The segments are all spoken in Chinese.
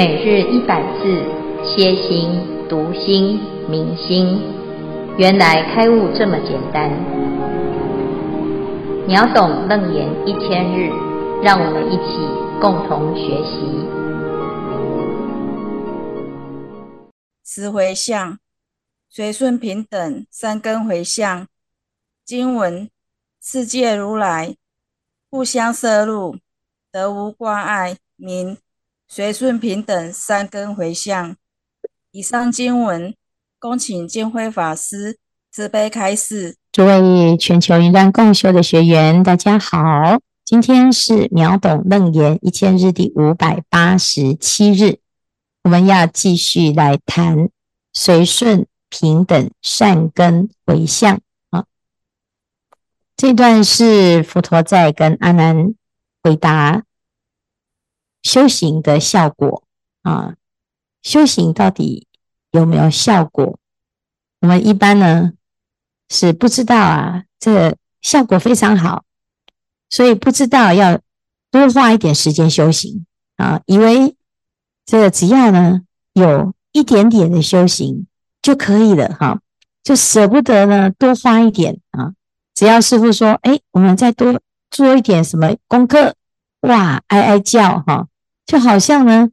每日一百字，歇心、读心、明心，原来开悟这么简单。秒懂楞严一千日，让我们一起共同学习。十回向，随顺平等三根回向。经文：世界如来互相摄入，得无挂碍，名。随顺平等三根回向。以上经文，恭请见辉法师慈悲开示。诸位全球云端共修的学员，大家好，今天是秒懂楞严一千日第五百八十七日，我们要继续来谈随顺平等善根回向啊。这段是佛陀在跟阿难回答。修行的效果啊，修行到底有没有效果？我们一般呢是不知道啊，这效果非常好，所以不知道要多花一点时间修行啊，以为这个只要呢有一点点的修行就可以了哈，就舍不得呢多花一点啊。只要师傅说，哎，我们再多做一点什么功课，哇，哀哀叫哈。就好像呢，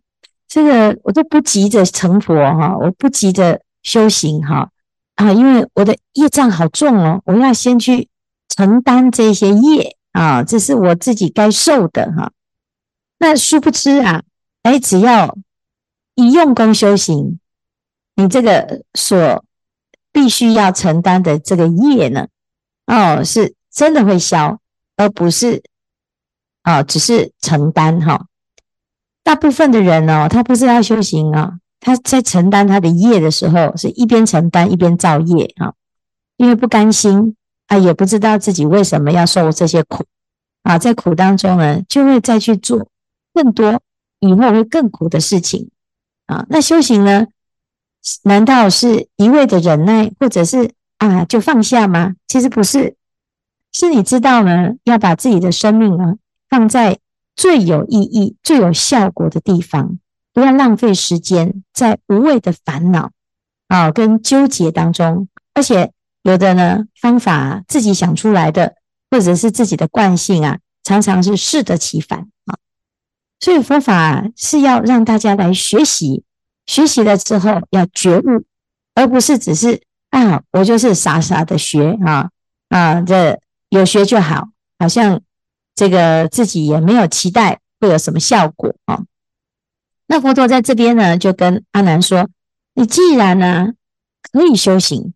这个我都不急着成佛哈，我不急着修行哈啊，因为我的业障好重哦，我要先去承担这些业啊，这是我自己该受的哈。那殊不知啊，哎，只要一用功修行，你这个所必须要承担的这个业呢，哦，是真的会消，而不是啊，只是承担哈。大部分的人哦，他不是要修行啊，他在承担他的业的时候，是一边承担一边造业啊，因为不甘心啊，也不知道自己为什么要受这些苦啊，在苦当中呢，就会再去做更多以后会更苦的事情啊。那修行呢，难道是一味的忍耐，或者是啊就放下吗？其实不是，是你知道呢，要把自己的生命啊放在。最有意义、最有效果的地方，不要浪费时间在无谓的烦恼啊跟纠结当中。而且有的呢方法自己想出来的，或者是自己的惯性啊，常常是适得其反啊。所以佛法是要让大家来学习，学习了之后要觉悟，而不是只是啊，我就是傻傻的学啊啊，这有学就好，好像。这个自己也没有期待会有什么效果啊？那佛陀在这边呢，就跟阿难说：“你既然呢可以修行，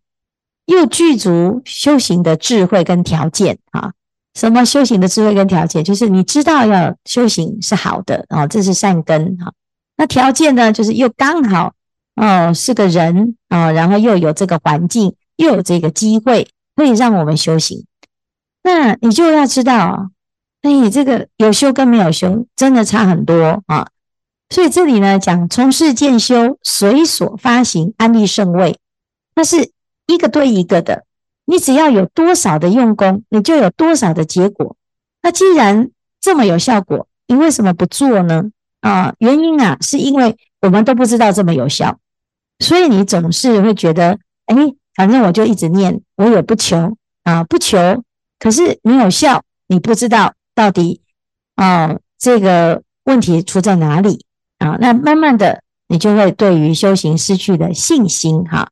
又具足修行的智慧跟条件啊，什么修行的智慧跟条件？就是你知道要修行是好的啊，这是善根哈。那条件呢，就是又刚好哦是个人啊，然后又有这个环境，又有这个机会可以让我们修行。那你就要知道啊。”哎，这个有修跟没有修真的差很多啊！所以这里呢讲从事渐修，随所发行安立胜位，那是一个对一个的。你只要有多少的用功，你就有多少的结果。那既然这么有效果，你为什么不做呢？啊，原因啊，是因为我们都不知道这么有效，所以你总是会觉得，哎，反正我就一直念，我也不求啊，不求，可是没有效，你不知道。到底啊、哦，这个问题出在哪里啊？那慢慢的，你就会对于修行失去了信心哈。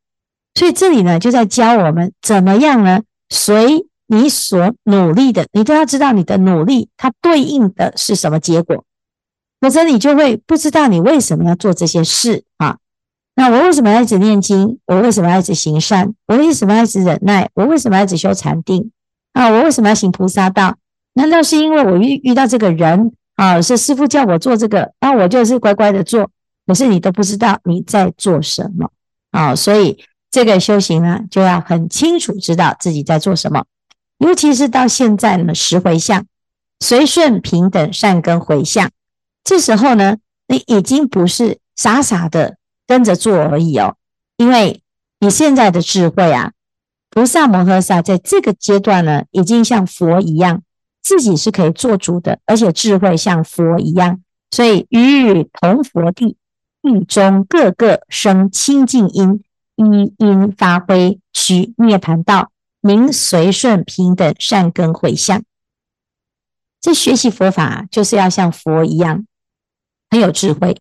所以这里呢，就在教我们怎么样呢？随你所努力的，你都要知道你的努力它对应的是什么结果，否则你就会不知道你为什么要做这些事啊。那我为什么要一直念经？我为什么要一直行善？我为什么要一直忍耐？我为什么要一直修禅定？啊，我为什么要行菩萨道？难道是因为我遇遇到这个人啊？是师父叫我做这个，那我就是乖乖的做。可是你都不知道你在做什么啊！所以这个修行呢，就要很清楚知道自己在做什么。尤其是到现在呢，十回向，随顺平等善根回向，这时候呢，你已经不是傻傻的跟着做而已哦，因为你现在的智慧啊，菩萨摩诃萨在这个阶段呢，已经像佛一样。自己是可以做主的，而且智慧像佛一样，所以与同佛地地中各个生清净因，一因发挥，取涅槃道，名随顺平等善根回向。这学习佛法就是要像佛一样，很有智慧。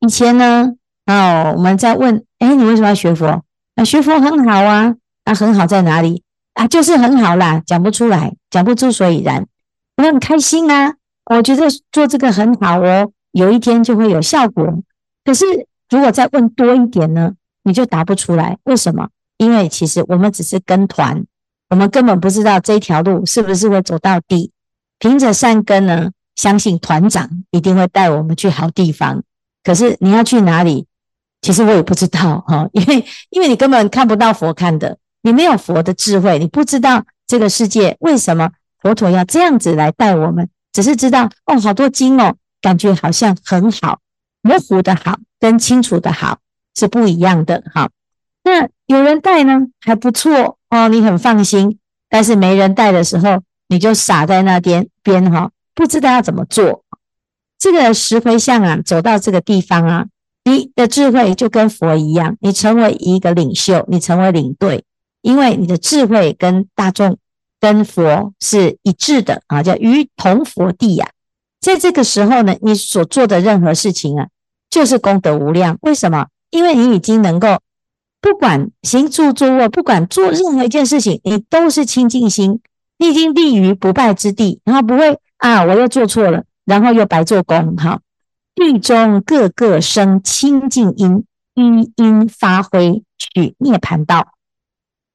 以前呢，哦，我们在问，哎，你为什么要学佛？啊，学佛很好啊，啊，很好在哪里？啊，就是很好啦，讲不出来，讲不出所以然。我很开心啊，我觉得做这个很好哦，有一天就会有效果。可是如果再问多一点呢，你就答不出来。为什么？因为其实我们只是跟团，我们根本不知道这条路是不是会走到底。凭着善根呢，相信团长一定会带我们去好地方。可是你要去哪里？其实我也不知道哈，因为因为你根本看不到佛看的，你没有佛的智慧，你不知道这个世界为什么佛陀要这样子来带我们。只是知道哦，好多经哦，感觉好像很好，模糊的好跟清楚的好是不一样的哈。那有人带呢，还不错哦，你很放心。但是没人带的时候，你就傻在那边边哈，不知道要怎么做。这个十回向啊，走到这个地方啊，你的智慧就跟佛一样，你成为一个领袖，你成为领队，因为你的智慧跟大众跟佛是一致的啊，叫于同佛地呀。在这个时候呢，你所做的任何事情啊，就是功德无量。为什么？因为你已经能够不管行住坐卧，不管做任何一件事情，你都是清净心。你已经立于不败之地，然后不会啊，我又做错了，然后又白做工。哈，地中各个生清净因，一因发挥取涅槃道，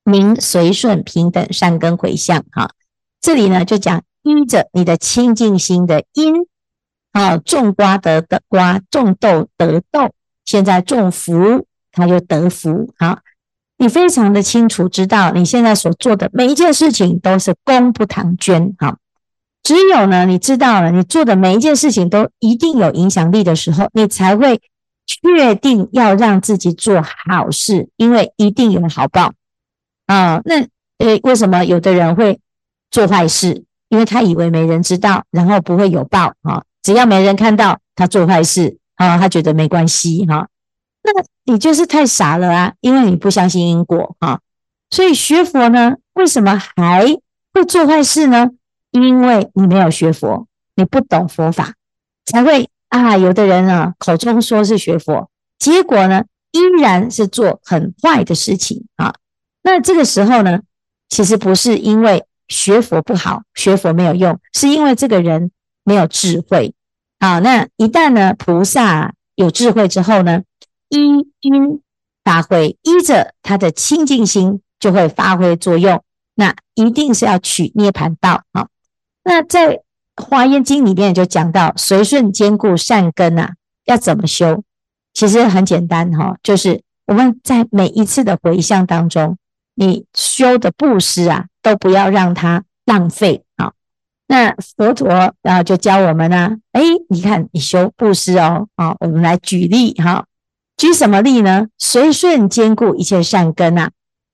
名随顺平等善根回向。哈，这里呢就讲依着你的清净心的因，啊，种瓜得的瓜，种豆得豆，现在种福，他就得福。好。你非常的清楚知道，你现在所做的每一件事情都是功不唐捐。哈，只有呢，你知道了，你做的每一件事情都一定有影响力的时候，你才会确定要让自己做好事，因为一定有好报啊。那呃，为什么有的人会做坏事？因为他以为没人知道，然后不会有报啊。只要没人看到他做坏事啊，他觉得没关系哈。那你就是太傻了啊！因为你不相信因果啊，所以学佛呢，为什么还会做坏事呢？因为你没有学佛，你不懂佛法，才会啊。有的人啊，口中说是学佛，结果呢，依然是做很坏的事情啊。那这个时候呢，其实不是因为学佛不好，学佛没有用，是因为这个人没有智慧啊。那一旦呢，菩萨有智慧之后呢，一因发挥，依着他的清净心就会发挥作用。那一定是要取涅槃道啊。那在华严经里面就讲到随顺坚固善根啊，要怎么修？其实很简单哈，就是我们在每一次的回向当中，你修的布施啊，都不要让它浪费啊。那佛陀啊就教我们呢，哎，你看你修布施哦，啊，我们来举例哈。举什么例呢？随顺坚固一切善根啊，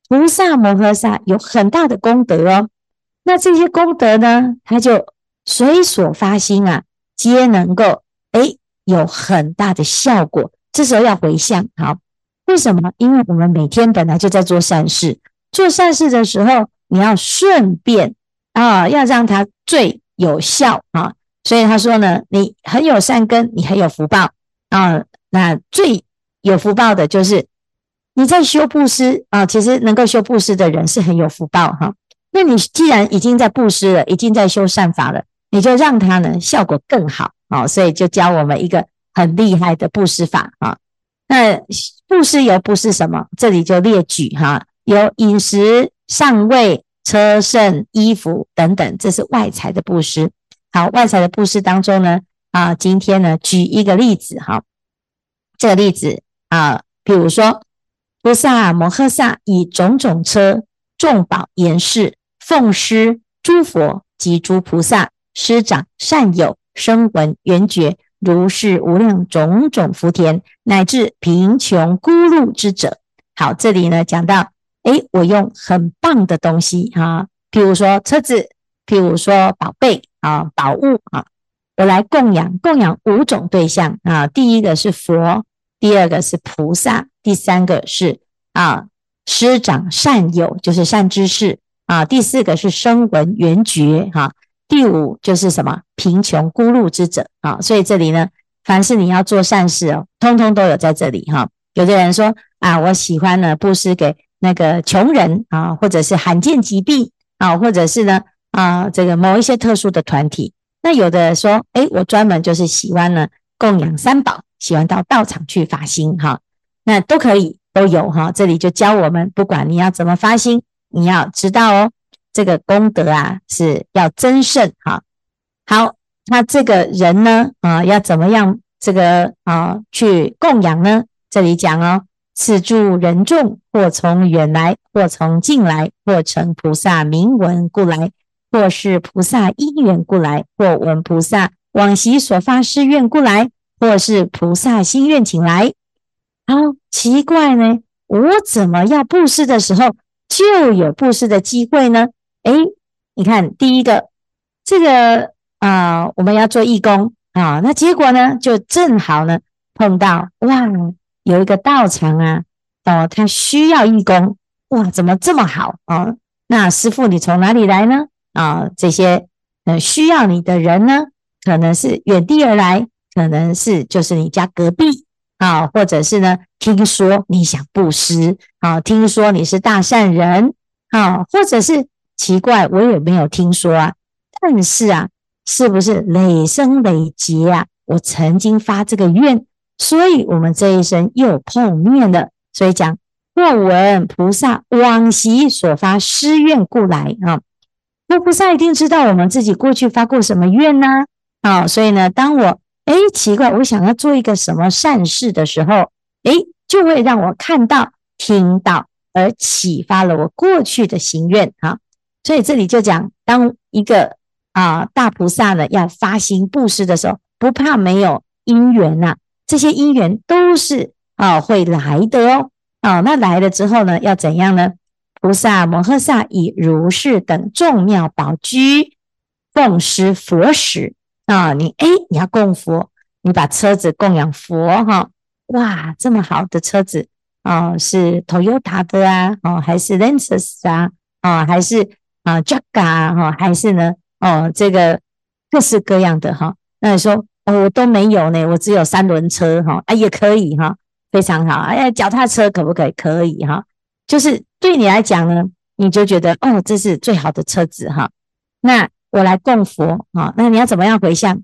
菩萨摩诃萨有很大的功德哦。那这些功德呢，他就随所发心啊，皆能够诶有很大的效果。这时候要回向，好，为什么？因为我们每天本来就在做善事，做善事的时候，你要顺便啊，要让它最有效啊。所以他说呢，你很有善根，你很有福报啊，那最。有福报的，就是你在修布施啊。其实能够修布施的人是很有福报哈。那你既然已经在布施了，已经在修善法了，你就让它呢效果更好啊。所以就教我们一个很厉害的布施法啊。那布施有布施什么？这里就列举哈，有饮食、上位、车乘、衣服等等，这是外财的布施。好，外财的布施当中呢啊，今天呢举一个例子哈，这个例子。啊，比如说，菩萨摩诃萨以种种车众宝严饰，奉施诸佛及诸菩萨师长善友声闻缘觉如是无量种种福田，乃至贫穷孤露之者。好，这里呢讲到，诶，我用很棒的东西啊，譬如说车子，譬如说宝贝啊，宝物啊，我来供养供养五种对象啊。第一个是佛。第二个是菩萨，第三个是啊师长善友，就是善知识啊，第四个是声闻缘觉哈，第五就是什么贫穷孤露之者啊。所以这里呢，凡是你要做善事哦，通通都有在这里哈。有的人说啊，我喜欢呢布施给那个穷人啊，或者是罕见疾病啊，或者是呢啊这个某一些特殊的团体。那有的说，诶，我专门就是喜欢呢供养三宝，喜欢到道场去发心哈，那都可以都有哈。这里就教我们，不管你要怎么发心，你要知道哦，这个功德啊是要增胜哈。好，那这个人呢啊，要怎么样这个啊去供养呢？这里讲哦，此诸人众，或从远来，或从近来，或乘菩萨名闻故来。或是菩萨因缘故来，或闻菩萨往昔所发誓愿故来，或是菩萨心愿请来。好奇怪呢，我怎么要布施的时候就有布施的机会呢？诶，你看第一个，这个啊、我们要做义工啊，那结果呢，就正好呢碰到哇，有一个道场啊，哦，他需要义工，哇，怎么这么好啊？那师父你从哪里来呢？啊，这些呃需要你的人呢，可能是远地而来，可能是就是你家隔壁啊，或者是呢，听说你想布施啊，听说你是大善人啊，或者是奇怪，我也没有听说啊，但是啊，是不是累生累劫啊？我曾经发这个愿，所以我们这一生又碰面了，所以讲若闻菩萨往昔所发誓愿故来啊。那菩萨一定知道我们自己过去发过什么愿呢？啊，所以呢，当我哎奇怪，我想要做一个什么善事的时候，哎，就会让我看到、听到，而启发了我过去的行愿啊。所以这里就讲，当一个啊大菩萨呢要发心布施的时候，不怕没有因缘呐，这些因缘都是啊会来的哦。啊，那来了之后呢，要怎样呢？菩萨摩诃萨以如是等众妙宝居供施佛时啊，你哎，你要供佛，你把车子供养佛哈，哇，这么好的车子啊，是 Toyota 的啊，哦，还是 Lexus 啊，啊，还是啊 Jaguar 哈，还是呢，哦，这个各式各样的哈，那你说哦，我都没有呢，我只有三轮车哈，啊，也可以哈，非常好，哎，脚踏车可不可以？可以哈。就是对你来讲呢，你就觉得哦，这是最好的车子哈。那我来供佛啊，那你要怎么样回向？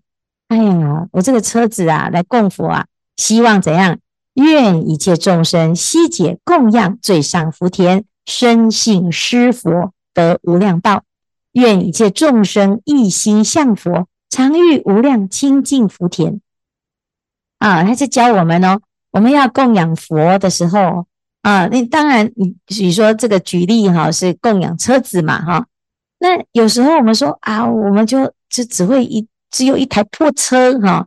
哎呀，我这个车子啊，来供佛啊，希望怎样？愿一切众生悉解供养最上福田，深信施佛得无量报。愿一切众生一心向佛，常遇无量清净福田。啊，他是教我们哦，我们要供养佛的时候。啊，那当然，你你说这个举例哈，是供养车子嘛哈。那有时候我们说啊，我们就就只会一只有一台破车哈。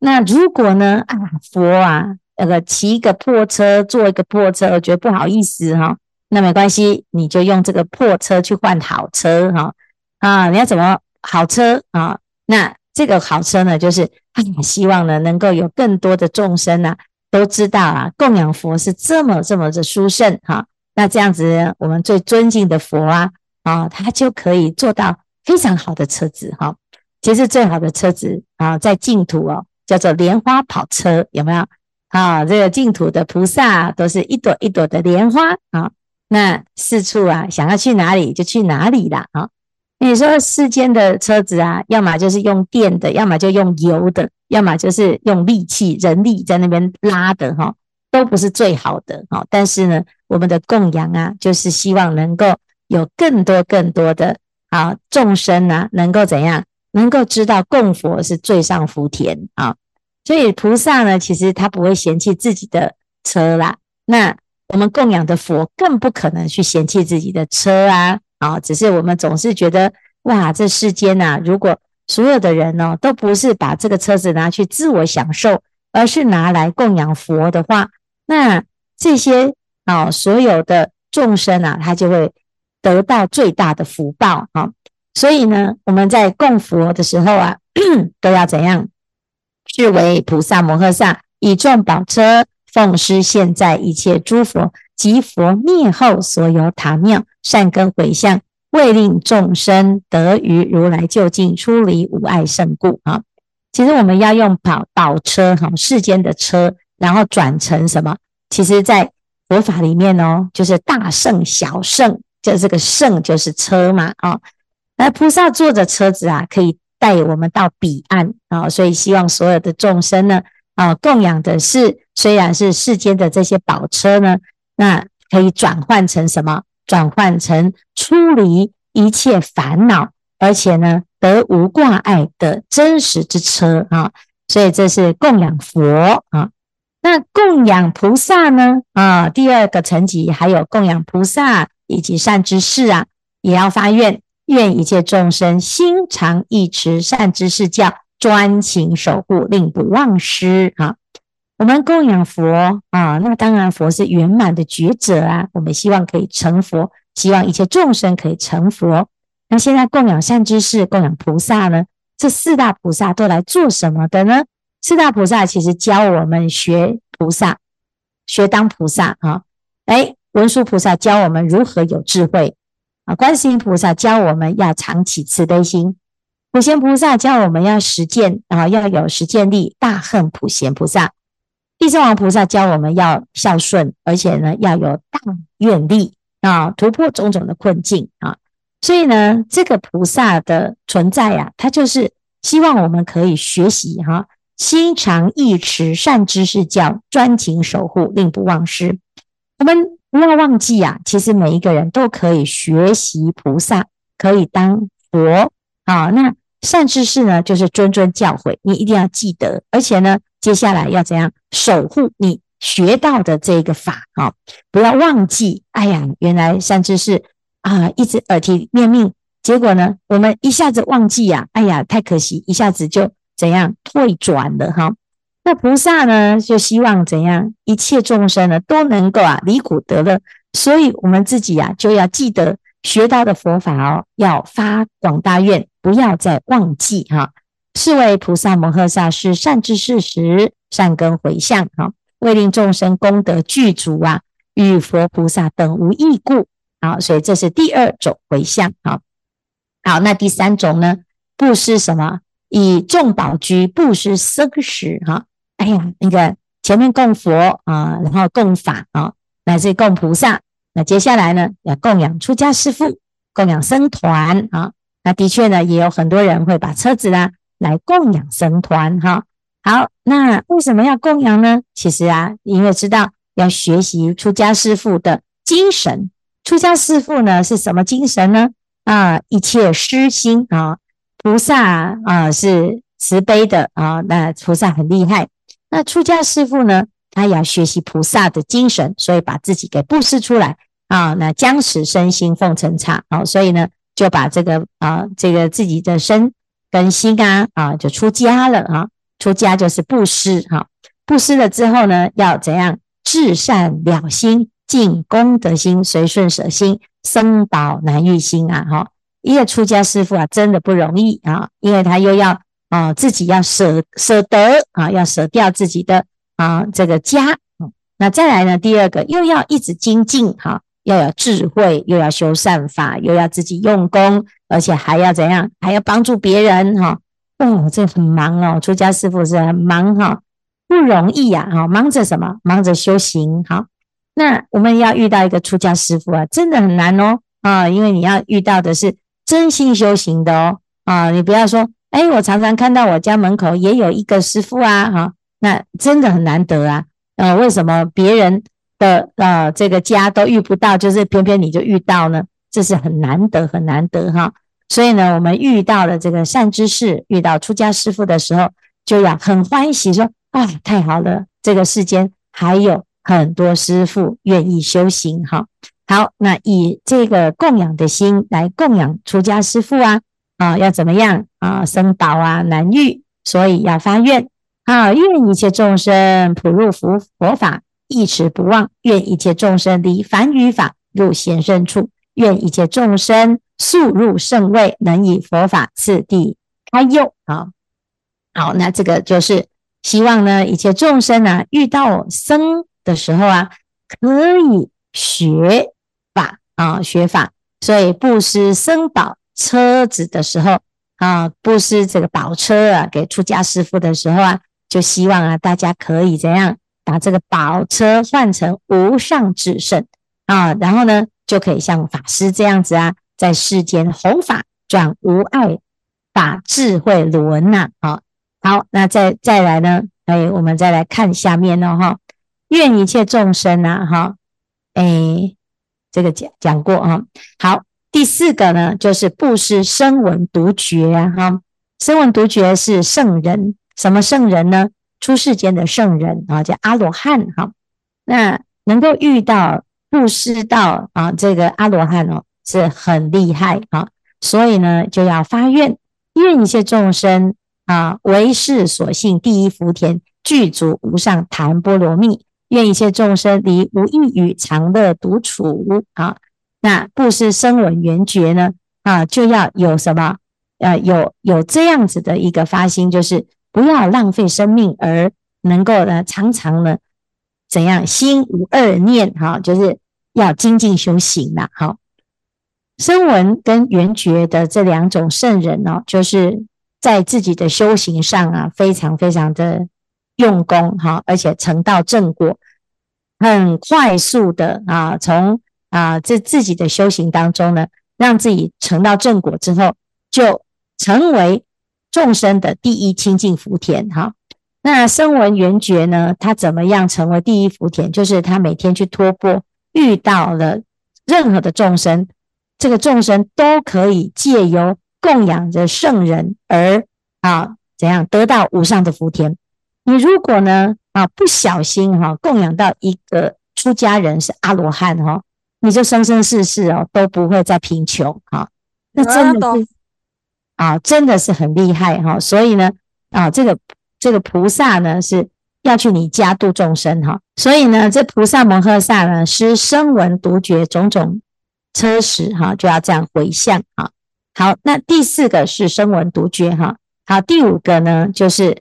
那如果呢啊，佛啊，那个骑一个破车，坐一个破车，我觉得不好意思哈。那没关系，你就用这个破车去换好车哈。啊，你要怎么好车啊？那这个好车呢，就是希望呢能够有更多的众生呐。都知道啊，供养佛是这么这么的殊胜哈。那这样子，我们最尊敬的佛啊，啊，他就可以做到非常好的车子哈。其实最好的车子啊，在净土哦，叫做莲花跑车，有没有？啊，这个净土的菩萨都是一朵一朵的莲花啊。那四处啊，想要去哪里就去哪里了啊。你说世间的车子啊，要么就是用电的，要么就用油的。要么就是用力气、人力在那边拉的哈，都不是最好的哈。但是呢，我们的供养啊，就是希望能够有更多、更多的啊众生啊，能够怎样？能够知道供佛是最上福田啊。所以菩萨呢，其实他不会嫌弃自己的车啦。那我们供养的佛更不可能去嫌弃自己的车啊。啊，只是我们总是觉得哇，这世间呐，如果所有的人呢，都不是把这个车子拿去自我享受，而是拿来供养佛的话，那这些啊，所有的众生啊，他就会得到最大的福报啊。所以呢，我们在供佛的时候啊，都要怎样？是为菩萨摩诃萨以众宝车奉施现在一切诸佛及佛灭后所有塔庙善根回向，为令众生得于如来究竟出离无碍胜故啊。其实我们要用宝宝车哈，世间的车，然后转成什么？其实，在佛法里面哦，就是大圣小圣，就这个圣就是车嘛啊。那菩萨坐着车子啊，可以带我们到彼岸啊。所以希望所有的众生呢。啊，供养的是虽然是世间的这些宝车呢，那可以转换成什么？转换成出离一切烦恼，而且呢得无挂碍的真实之车啊！所以这是供养佛啊。那供养菩萨呢？啊，第二个层级还有供养菩萨以及善知识啊，也要发愿，愿一切众生心常忆持善知识教。专情守护，令不忘失啊！我们供养佛啊，那当然佛是圆满的觉者啊。我们希望可以成佛，希望一切众生可以成佛。那现在供养善知识，供养菩萨呢？这四大菩萨都来做什么的呢？四大菩萨其实教我们学菩萨，学当菩萨啊。哎，文殊菩萨教我们如何有智慧啊。观世音菩萨教我们要常起慈悲心。普贤菩萨教我们要实践啊，要有实践力。大恨普贤菩萨，地藏王菩萨教我们要孝顺，而且呢要有大愿力啊，突破种种的困境啊。所以呢，这个菩萨的存在呀、啊，它就是希望我们可以学习哈、心常忆持善知识教，专情守护，令不忘失。我们不要忘记啊，其实每一个人都可以学习菩萨，可以当佛啊。那善知识呢，就是谆谆教诲，你一定要记得，而且呢，接下来要怎样守护你学到的这个法啊？不要忘记。哎呀，原来善知识啊，一直耳提面命，结果呢，我们一下子忘记呀，哎呀，太可惜，一下子就怎样退转了哈。那菩萨呢，就希望怎样，一切众生呢都能够啊离苦得乐，所以我们自己呀、就要记得。学到的佛法哦，要发广大愿，不要再忘记哈。是为菩萨摩诃萨是善知识时，善根回向哈，为令众生功德具足啊，与佛菩萨等无异故。好，所以这是第二种回向啊。好，那第三种呢？布施什么？以众宝居布施僧食哈。哎呀，那个前面供佛啊，然后供法啊，乃至供菩萨。那接下来呢，要供养出家师父，供养僧团啊。那的确呢，也有很多人会把车子啦来供养僧团哈。好，那为什么要供养呢？其实啊，因为知道要学习出家师父的精神。出家师父呢是什么精神呢？啊，一切施心啊，菩萨啊是慈悲的啊，那菩萨很厉害。那出家师父呢，他也要学习菩萨的精神，所以把自己给布施出来。啊，那将使身心奉承差，好，所以呢，就把这个啊，这个自己的身跟心啊，啊，就出家了啊。出家就是布施，哈，布施了之后呢，要怎样？至善了心，尽功德心，随顺舍心，生宝难遇心啊，哈。一个出家师父啊，真的不容易啊，因为他又要啊，自己要舍舍得啊，要舍掉自己的啊这个家。那再来呢，第二个又要一直精进，哈。要有智慧，又要修善法，又要自己用功，而且还要怎样？还要帮助别人哈。哦，这很忙哦，出家师傅是很忙哈，不容易呀哈。忙着什么？忙着修行哈。那我们要遇到一个出家师傅啊，真的很难哦啊，因为你要遇到的是真心修行的哦啊。你不要说，哎，我常常看到我家门口也有一个师傅啊哈，那真的很难得啊。呃，为什么别人？的呃，这个家都遇不到，就是偏偏你就遇到呢，这是很难得，很难得哈。所以呢，我们遇到了这个善知识，遇到出家师父的时候，就要很欢喜说，啊，太好了，这个世间还有很多师父愿意修行哈。好，那以这个供养的心来供养出家师父啊，啊，要怎么样啊？生宝啊难遇，所以要发愿啊，愿一切众生普入佛佛法。一持不忘，愿一切众生离凡语法入贤圣处，愿一切众生速入圣位，能以佛法次第开囿。好，好，那这个就是希望呢一切众生啊遇到僧的时候啊，可以学法啊学法，所以布施僧宝车子的时候啊，布施这个宝车啊给出家师父的时候啊，就希望啊大家可以怎样把这个宝车换成无上至胜啊，然后呢就可以像法师这样子啊，在世间弘法转无碍法智慧轮呐啊。好，那再再来呢？哎，我们再来看下面呢哈。愿一切众生呐哈，哎，这个讲讲过啊。好，第四个呢就是布施声闻独觉哈。声闻独觉是圣人，什么圣人呢？出世间的圣人啊，叫阿罗汉哈。那能够遇到布施到啊这个阿罗汉哦，是很厉害啊。所以呢，就要发愿，愿一切众生啊，唯是所幸第一福田，具足无上檀波罗蜜。愿一切众生离无异语，常乐独处。啊，那布施声闻缘觉呢？啊，就要有什么？呃，有有这样子的一个发心，就是不要浪费生命，而能够呢，常常呢，怎样心无二念？哈，就是要精进修行了。好，声闻跟缘觉的这两种圣人呢，就是在自己的修行上啊，非常非常的。用功哈，而且成道正果，很快速的啊，从啊这自己的修行当中呢，让自己成道正果之后，就成为众生的第一清净福田哈。那声闻缘觉呢，他怎么样成为第一福田？就是他每天去托钵，遇到了任何的众生，这个众生都可以借由供养着圣人而啊怎样得到无上的福田。你如果呢啊不小心哈供养到一个出家人是阿罗汉哈，你就生生世世哦都不会再贫穷哈，那真的是啊真的是很厉害哈，所以呢啊这个这个菩萨呢是要去你家度众生哈，所以呢这菩萨摩诃萨呢施声闻独觉种种车时哈就要这样回向哈。好，那第四个是声闻独觉哈，好，第五个呢就是。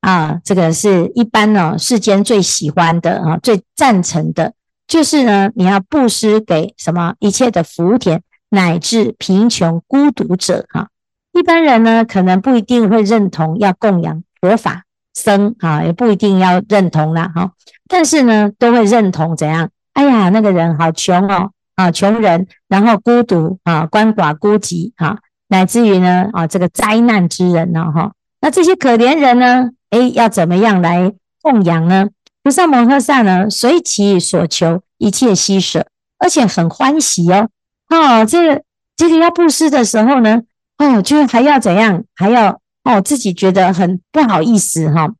啊，这个是一般呢、哦，世间最喜欢的啊，最赞成的，就是呢，你要布施给什么一切的福田，乃至贫穷孤独者哈、一般人呢，可能不一定会认同要供养佛法僧啊，也不一定要认同啦哈、但是呢，都会认同怎样？哎呀，那个人好穷哦，啊，穷人，然后孤独啊，鳏寡孤疾哈，乃至于呢，啊，这个灾难之人呢，哈、那这些可怜人呢？哎，要怎么样来供养呢？菩萨摩诃萨呢，随其所求，一切悉舍，而且很欢喜哦。哦，这个这个要布施的时候呢，哦，就是还要怎样？还要哦，自己觉得很不好意思哈、哦。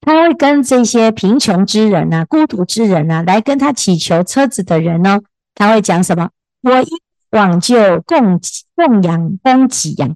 他会跟这些贫穷之人呐、啊、孤独之人呐、啊，来跟他祈求车子的人呢，他会讲什么？我应往就供供养供给呀，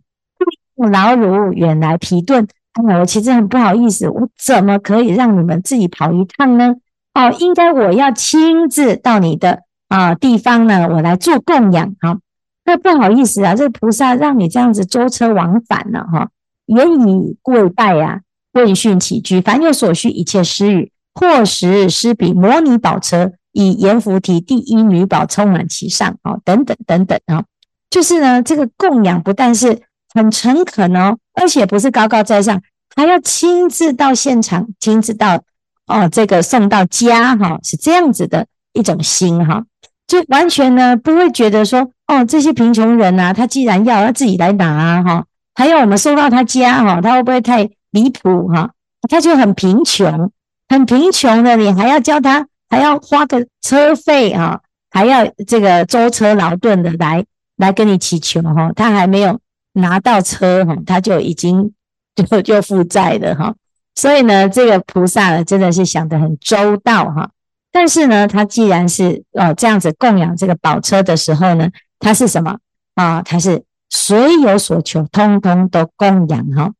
劳如远来疲顿。我其实很不好意思，我怎么可以让你们自己跑一趟呢？哦，应该我要亲自到你的啊地方呢，我来做供养。好，那不好意思啊，这菩萨让你这样子舟车往返了哈，也以跪拜啊，问讯起居，凡有所需一切施予，或时施彼摩尼宝车，以阎浮提第一女宝充满其上，哦，等等等等啊，就是呢，这个供养不但是。很诚恳哦，而且不是高高在上，还要亲自到现场，亲自到哦，这个送到家哈、是这样子的一种心哈、就完全呢不会觉得说哦，这些贫穷人呐、啊，他既然要，他自己来拿哈、哦，还要我们送到他家哈、他会不会太离谱哈？他就很贫穷，很贫穷的，你还要教他，还要花个车费哈、哦，还要这个舟车劳顿的来来跟你祈求哈、他还没有。拿到车哈，他就已经 就就负债了哈，所以呢，这个菩萨呢真的是想得很周到哈。但是呢，他既然是哦这样子供养这个宝车的时候呢，他是什么啊？他是随有所求，通通都供养哈，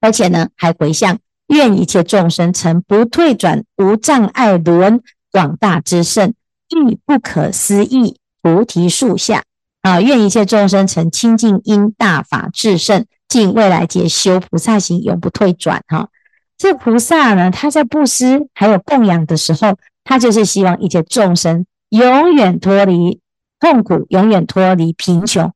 而且呢还回向，愿一切众生成不退转无障碍轮广大之胜，遇不可思议菩提树下。啊！愿一切众生成清净因大法至胜，尽未来劫修菩萨行，永不退转。哈！这菩萨呢，他在布施还有供养的时候，他就是希望一切众生永远脱离痛苦，永远脱离贫穷。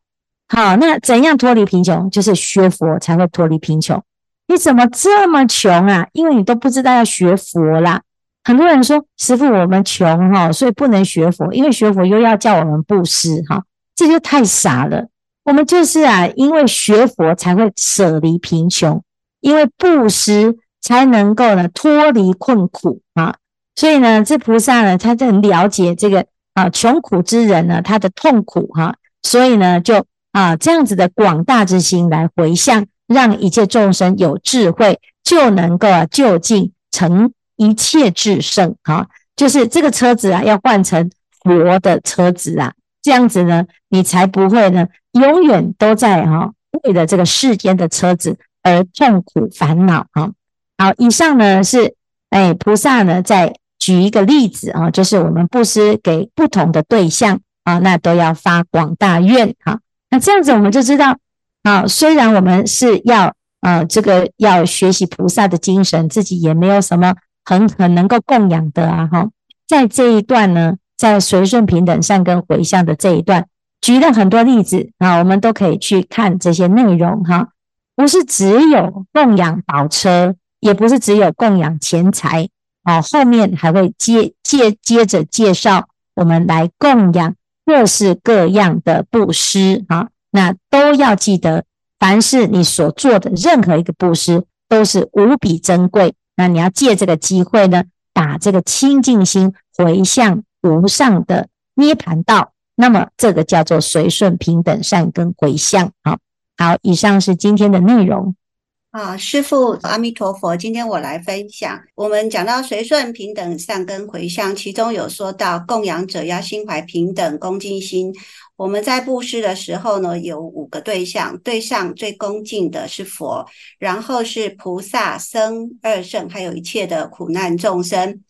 好，那怎样脱离贫穷？就是学佛才会脱离贫穷。你怎么这么穷啊？因为你都不知道要学佛啦。很多人说，师傅，我们穷哈，所以不能学佛，因为学佛又要叫我们布施哈，这就太傻了。我们就是啊，因为学佛才会舍离贫穷，因为布施才能够呢脱离困苦啊。所以呢，这菩萨呢，他就很了解这个啊穷苦之人呢他的痛苦哈，所以呢就。啊，这样子的广大之心来回向，让一切众生有智慧，就能够啊究竟成一切至圣啊！就是这个车子啊，要换成佛的车子啊，这样子呢，你才不会呢永远都在哈、为了这个世间的车子而痛苦烦恼啊！好，以上呢是哎菩萨呢在举一个例子啊，就是我们布施给不同的对象啊，那都要发广大愿啊。那这样子我们就知道，啊，虽然我们是要，呃，这个要学习菩萨的精神，自己也没有什么很很能够供养的啊，哈，在这一段呢，在随顺平等善根回向的这一段，举了很多例子啊，我们都可以去看这些内容哈，不是只有供养宝车，也不是只有供养钱财，啊，后面还会接接接着介绍我们来供养。各式各样的布施啊，那都要记得，凡是你所做的任何一个布施，都是无比珍贵。那你要借这个机会呢，把这个清净心回向无上的涅槃道。那么这个叫做随顺平等善根回向。好，好，以上是今天的内容。啊，师父，阿弥陀佛。今天我来分享，我们讲到随顺平等善根回向，其中有说到供养者要心怀平等恭敬心。我们在布施的时候呢，有五个对象，对上最恭敬的是佛，然后是菩萨、僧、二圣，还有一切的苦难众生。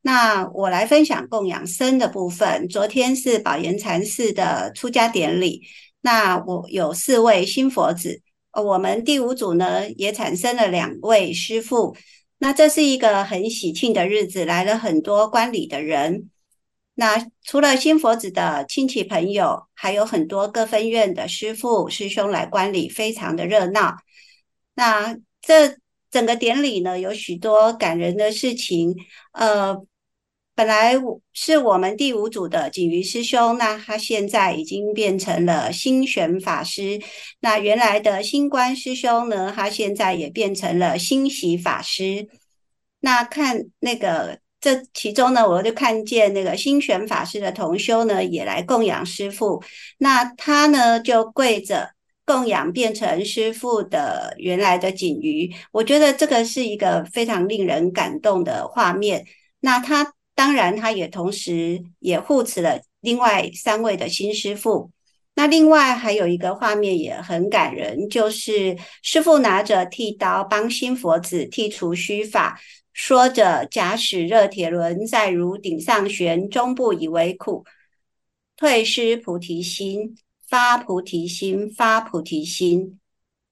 那我来分享供养僧的部分。昨天是宝岩禅寺的出家典礼，那我有四位新佛子。我们第五组呢，也产生了两位师父。那这是一个很喜庆的日子，来了很多观礼的人。那除了新佛子的亲戚朋友，还有很多各分院的师父师兄来观礼，非常的热闹。那这整个典礼呢，有许多感人的事情。呃。本来是我们第五组的锦瑜师兄，那他现在已经变成了星玄法师。那原来的星官师兄呢，他现在也变成了星喜法师。那看那个这其中呢，我就看见那个星玄法师的同修呢，也来供养师父。那他呢，就跪着供养变成师父的原来的锦瑜。我觉得这个是一个非常令人感动的画面。那他。当然，他也同时也护持了另外三位的新师父。那另外还有一个画面也很感人，就是师父拿着剃刀帮新佛子剃除须发，说着：“假使热铁轮在如顶上悬，终不以为苦。退失菩提心，发菩提心，发菩提心。”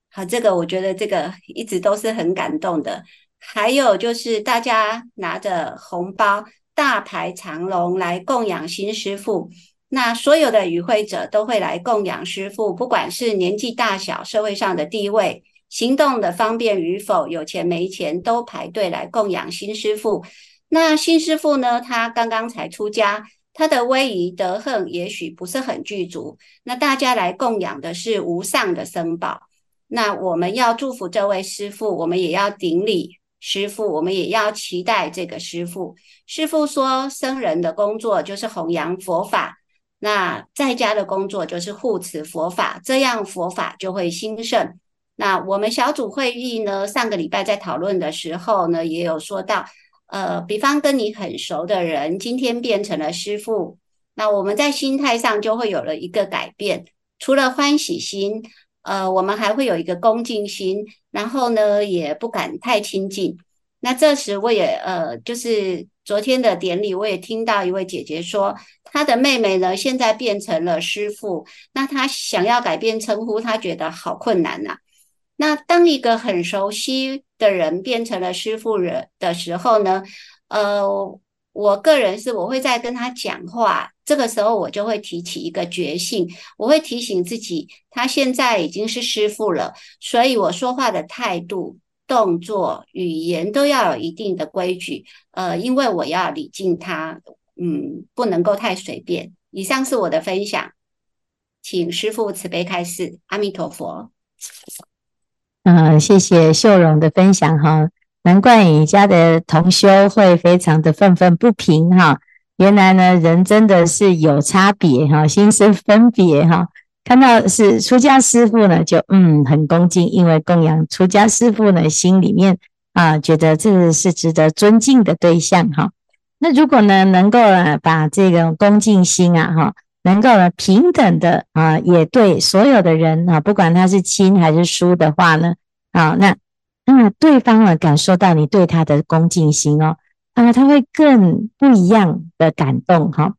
好，这个我觉得这个一直都是很感动的。还有就是大家拿着红包。大排长龙来供养新师傅，那所有的与会者都会来供养师傅，不管是年纪大小、社会上的地位、行动的方便与否、有钱没钱，都排队来供养新师傅。那新师傅呢？他刚刚才出家，他的威仪德行也许不是很具足。那大家来供养的是无上的僧宝，那我们要祝福这位师傅，我们也要顶礼。师父，我们也要期待这个师父。师父说，僧人的工作就是弘扬佛法，那在家的工作就是护持佛法，这样佛法就会兴盛。那我们小组会议呢，上个礼拜在讨论的时候呢，也有说到，呃，比方跟你很熟的人，今天变成了师父，那我们在心态上就会有了一个改变，除了欢喜心。呃，我们还会有一个恭敬心，然后呢，也不敢太亲近。那这时我也呃，就是昨天的典礼，我也听到一位姐姐说，她的妹妹呢，现在变成了师父，那她想要改变称呼，她觉得好困难呐、啊。那当一个很熟悉的人变成了师父人的时候呢，呃，我个人是我会在跟他讲话，这个时候我就会提起一个觉性，我会提醒自己，他现在已经是师父了，所以我说话的态度、动作、语言都要有一定的规矩，呃，因为我要礼敬他，嗯，不能够太随便。以上是我的分享，请师父慈悲开示，阿弥陀佛。嗯，谢谢秀容的分享哈，难怪你家的同修会非常的愤愤不平哈。原来呢，人真的是有差别哈，心生分别哈。看到是出家师父呢，就嗯很恭敬，因为供养出家师父呢，心里面啊觉得这个是值得尊敬的对象哈。那如果呢，能够呢把这个恭敬心啊哈。能够呢平等的啊，也对所有的人啊，不管他是亲还是疏的话呢，啊，那那对方呢感受到你对他的恭敬心哦，啊，他会更不一样的感动哈。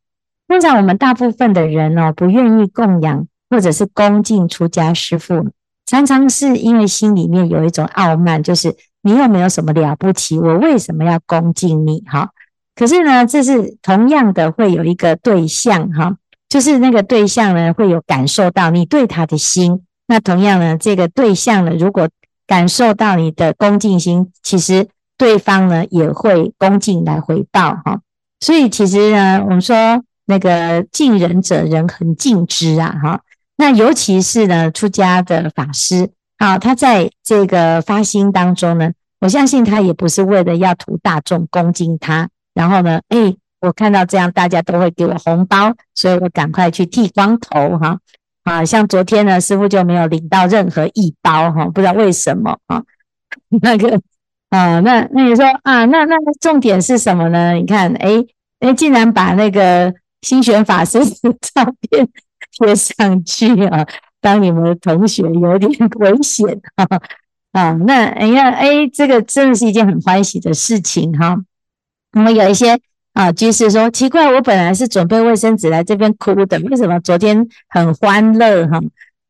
通常我们大部分的人哦，不愿意供养或者是恭敬出家师父，常常是因为心里面有一种傲慢，就是你有没有什么了不起？我为什么要恭敬你？哈，可是呢，这是同样的会有一个对象哈。就是那个对象呢，会有感受到你对他的心。那同样呢，这个对象呢，如果感受到你的恭敬心，其实对方呢也会恭敬来回报哈。所以其实呢，我们说那个敬人者，人恒敬之啊哈。那尤其是呢，出家的法师啊，他在这个发心当中呢，我相信他也不是为了要图大众恭敬他，然后呢，诶我看到这样，大家都会给我红包，所以我赶快去剃光头哈。啊像昨天呢，师傅就没有领到任何一包哈，不知道为什么啊。那个啊，那那你说啊，那那重点是什么呢？你看，诶诶竟然把那个星璇法师的照片贴上去啊，当你们的同学有点 危险哈。啊，那哎呀，诶这个真的是一件很欢喜的事情哈。我们有一些。啊，居士说奇怪，我本来是准备卫生纸来这边哭的，为什么昨天很欢乐哈？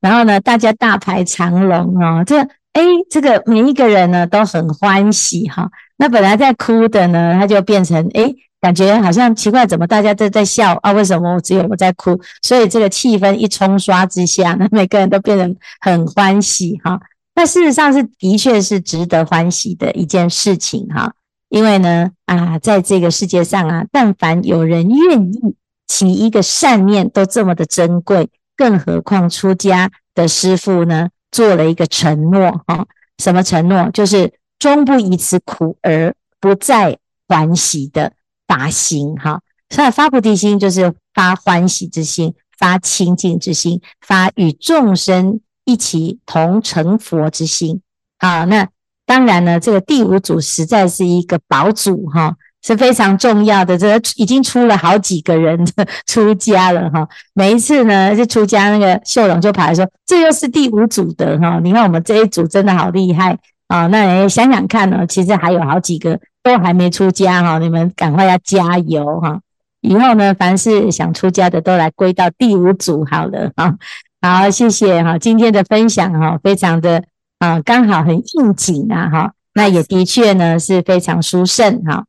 然后呢，大家大排长龙啊，这哎，这个每一个人呢都很欢喜哈。那本来在哭的呢，他就变成哎，感觉好像奇怪，怎么大家都在笑啊？为什么只有我在哭？所以这个气氛一冲刷之下，那 每个人都变得很欢喜哈。那事实上是的确是值得欢喜的一件事情哈。因为呢，啊，在这个世界上啊，但凡有人愿意起一个善念，都这么的珍贵，更何况出家的师父呢，做了一个承诺，哈，什么承诺？就是终不以此苦而不再欢喜的发心，哈。所以发菩提心就是发欢喜之心，发清净之心，发与众生一起同成佛之心，啊，那。当然呢，这个第五组实在是一个宝组哈，是非常重要的。这已经出了好几个人的 出家了哈。每一次呢，就出家那个秀容就跑来说：“这又是第五组的哈。”你看我们这一组真的好厉害啊！那你想想看呢，其实还有好几个都还没出家哈，你们赶快要加油哈！以后呢，凡是想出家的都来归到第五组好了哈。好，谢谢哈，今天的分享哈，非常的。啊，刚好很应景啊，哈，那也的确呢是非常殊胜哈。